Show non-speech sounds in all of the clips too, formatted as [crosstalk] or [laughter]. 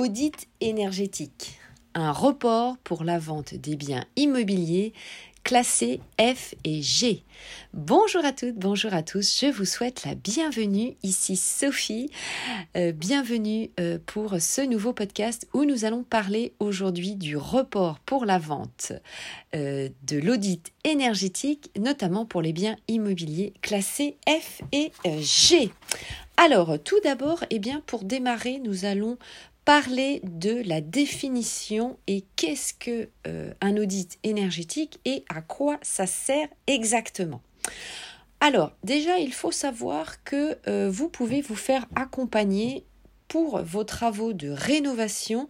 Audit énergétique. Un report pour la vente des biens immobiliers classés F et G. Bonjour à toutes, bonjour à tous. Je vous souhaite la bienvenue. Ici Sophie. Euh, bienvenue euh, pour ce nouveau podcast où nous allons parler aujourd'hui du report pour la vente euh, de l'audit énergétique, notamment pour les biens immobiliers classés F et G. Alors, tout d'abord, eh bien, pour démarrer, nous allons parler de la définition et qu'est-ce que euh, un audit énergétique et à quoi ça sert exactement. Alors, déjà, il faut savoir que euh, vous pouvez vous faire accompagner pour vos travaux de rénovation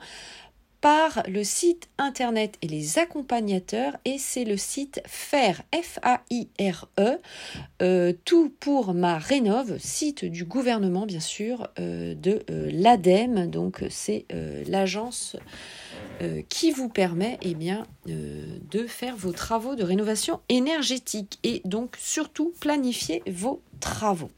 par le site internet et les accompagnateurs et c'est le site FAIRE, F-A-I-R-E, euh, tout pour ma rénove, site du gouvernement bien sûr, euh, de euh, l'ADEME, donc c'est l'agence qui vous permet eh bien, de faire vos travaux de rénovation énergétique et donc surtout planifier vos travaux.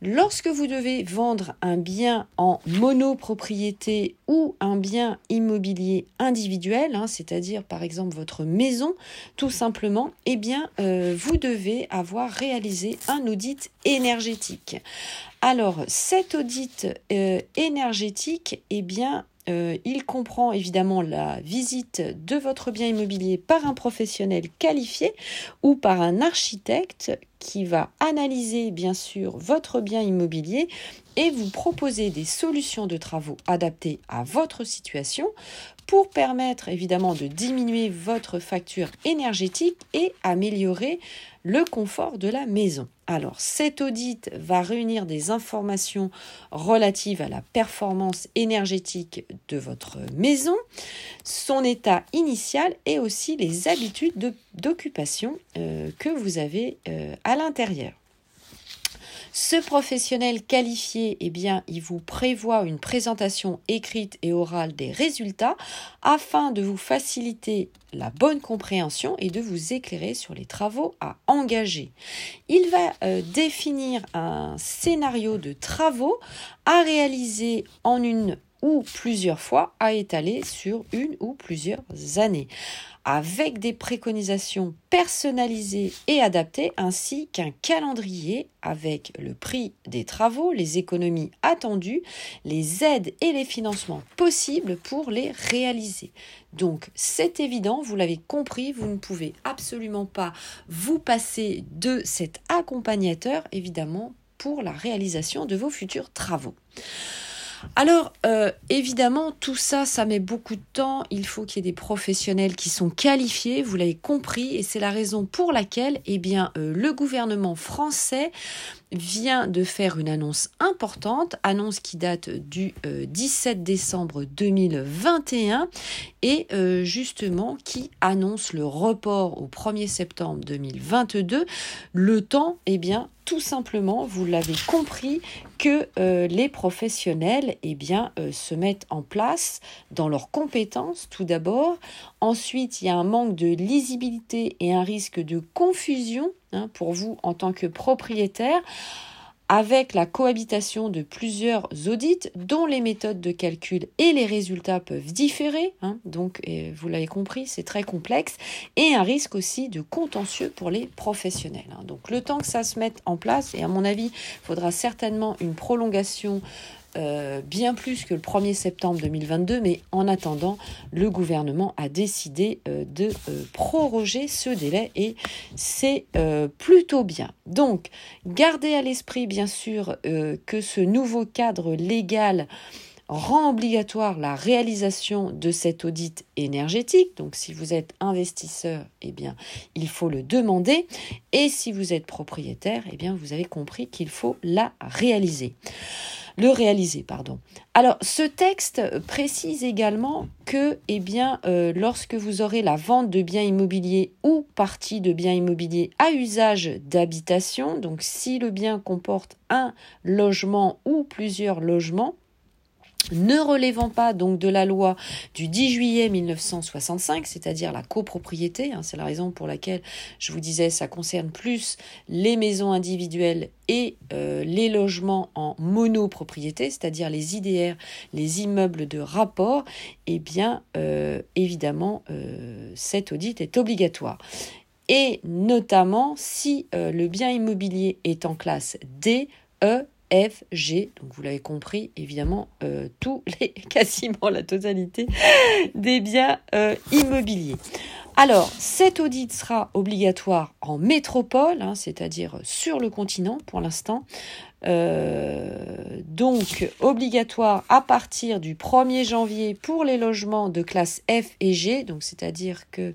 Lorsque vous devez vendre un bien en monopropriété ou un bien immobilier individuel, hein, c'est-à-dire par exemple votre maison, tout simplement, eh bien, euh, vous devez avoir réalisé un audit énergétique. Alors, cet audit euh, énergétique, eh bien, euh, il comprend évidemment la visite de votre bien immobilier par un professionnel qualifié ou par un architecte qui va analyser bien sûr votre bien immobilier et vous proposer des solutions de travaux adaptées à votre situation pour permettre évidemment de diminuer votre facture énergétique et améliorer le confort de la maison. Alors, cet audit va réunir des informations relatives à la performance énergétique de votre maison, son état initial et aussi les habitudes d'occupation euh, que vous avez euh, à l'intérieur. Ce professionnel qualifié, eh bien, il vous prévoit une présentation écrite et orale des résultats afin de vous faciliter la bonne compréhension et de vous éclairer sur les travaux à engager. Il va euh, définir un scénario de travaux à réaliser en une ou plusieurs fois à étaler sur une ou plusieurs années avec des préconisations personnalisées et adaptées, ainsi qu'un calendrier avec le prix des travaux, les économies attendues, les aides et les financements possibles pour les réaliser. Donc c'est évident, vous l'avez compris, vous ne pouvez absolument pas vous passer de cet accompagnateur, évidemment, pour la réalisation de vos futurs travaux. Alors, euh, évidemment, tout ça, ça met beaucoup de temps. Il faut qu'il y ait des professionnels qui sont qualifiés, vous l'avez compris, et c'est la raison pour laquelle, eh bien, euh, le gouvernement français vient de faire une annonce importante, annonce qui date du 17 euh, décembre 2021 et euh, justement qui annonce le report au 1er septembre 2022. Le temps, eh bien, tout simplement, vous l'avez compris, que euh, les professionnels eh se mettent en place dans leurs compétences tout d'abord. Ensuite, il y a un manque de lisibilité et un risque de confusion Hein, pour vous en tant que propriétaire avec la cohabitation de plusieurs audits dont les méthodes de calcul et les résultats peuvent différer. Hein. donc, vous l'avez compris, c'est très complexe. Et un risque aussi de contentieux pour les professionnels. Hein. Donc, le temps que ça se mette en place, et à mon avis, il faudra certainement une prolongation euh, bien plus que le 1er septembre 2022, mais en attendant, le gouvernement a décidé euh, de euh, proroger ce délai et c'est plutôt bien. Donc, gardez à l'esprit bien sûr que ce nouveau cadre légal rend obligatoire la réalisation de cet audit énergétique. Donc si vous êtes investisseur, eh bien, il faut le demander et si vous êtes propriétaire, eh bien, vous avez compris qu'il faut la réaliser le réaliser, pardon. Alors, ce texte précise également que, eh bien, euh, lorsque vous aurez la vente de biens immobiliers ou partie de biens immobiliers à usage d'habitation, donc si le bien comporte un logement ou plusieurs logements, ne relevant pas donc de la loi du 10 juillet 1965, c'est-à-dire la copropriété, hein, c'est la raison pour laquelle je vous disais ça concerne plus les maisons individuelles et euh, les logements en monopropriété, c'est-à-dire les IDR, les immeubles de rapport, eh bien euh, évidemment euh, cet audit est obligatoire. Et notamment si le bien immobilier est en classe D, E, F, G. Donc vous l'avez compris, évidemment, euh, tous [laughs] les, quasiment la totalité des biens euh, immobiliers. Alors, cet audit sera obligatoire en métropole, hein, c'est-à-dire sur le continent pour l'instant. Euh, donc, obligatoire à partir du 1er janvier pour les logements de classe F et G, donc c'est-à-dire que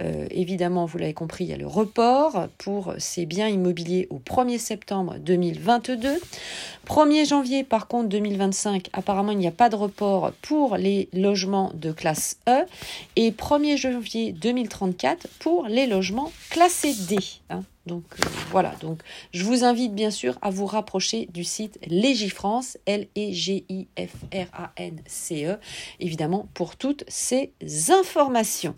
euh, évidemment, vous l'avez compris, il y a le report pour ces biens immobiliers au 1er septembre 2022. 1er janvier, par contre, 2025, apparemment, il n'y a pas de report pour les logements de classe E. Et 1er janvier 2034 pour les logements classés D. Hein. Donc euh, voilà, donc je vous invite bien sûr à vous rapprocher du site Légifrance, L-E-G-I-F-R-A-N-C-E, évidemment pour toutes ces informations.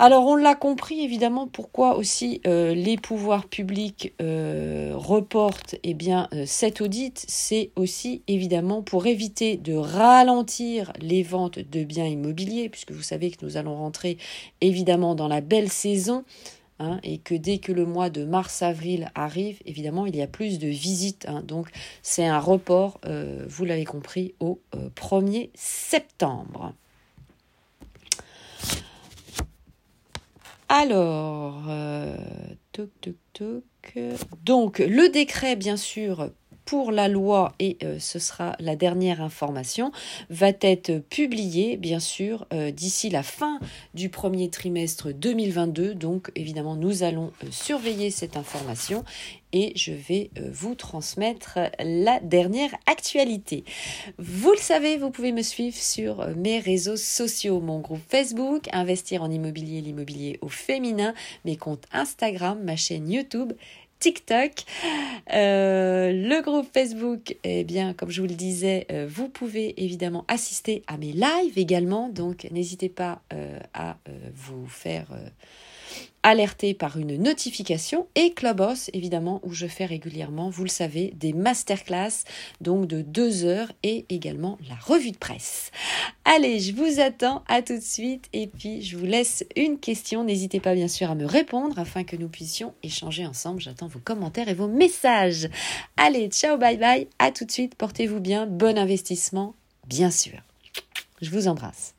Alors on l'a compris évidemment pourquoi aussi euh, les pouvoirs publics euh, reportent eh bien euh, cet audit, c'est aussi évidemment pour éviter de ralentir les ventes de biens immobiliers puisque vous savez que nous allons rentrer évidemment dans la belle saison. Hein, et que dès que le mois de mars-avril arrive, évidemment, il y a plus de visites. Hein. donc, c'est un report, vous l'avez compris, au 1er septembre. Alors, euh, Donc, le décret, bien sûr, pour la loi, et euh, ce sera la dernière information, va être publié, bien sûr, euh, d'ici la fin du premier trimestre 2022. Donc, évidemment, nous allons euh, surveiller cette information et je vais vous transmettre la dernière actualité. Vous le savez, vous pouvez me suivre sur mes réseaux sociaux, mon groupe Facebook, Investir en immobilier, l'immobilier au féminin, mes comptes Instagram, ma chaîne YouTube TikTok. Euh, le groupe Facebook, eh bien, comme je vous le disais, euh, vous pouvez évidemment assister à mes lives également. Donc, n'hésitez pas euh, à vous faire alerté par une notification et Clubhouse évidemment où je fais régulièrement, vous le savez, des masterclass donc de deux heures et également la revue de presse. Allez, je vous attends à tout de suite et puis je vous laisse une question. N'hésitez pas bien sûr à me répondre afin que nous puissions échanger ensemble. J'attends vos commentaires et vos messages. Allez, ciao, bye bye, à tout de suite, portez-vous bien, bon investissement, bien sûr. Je vous embrasse.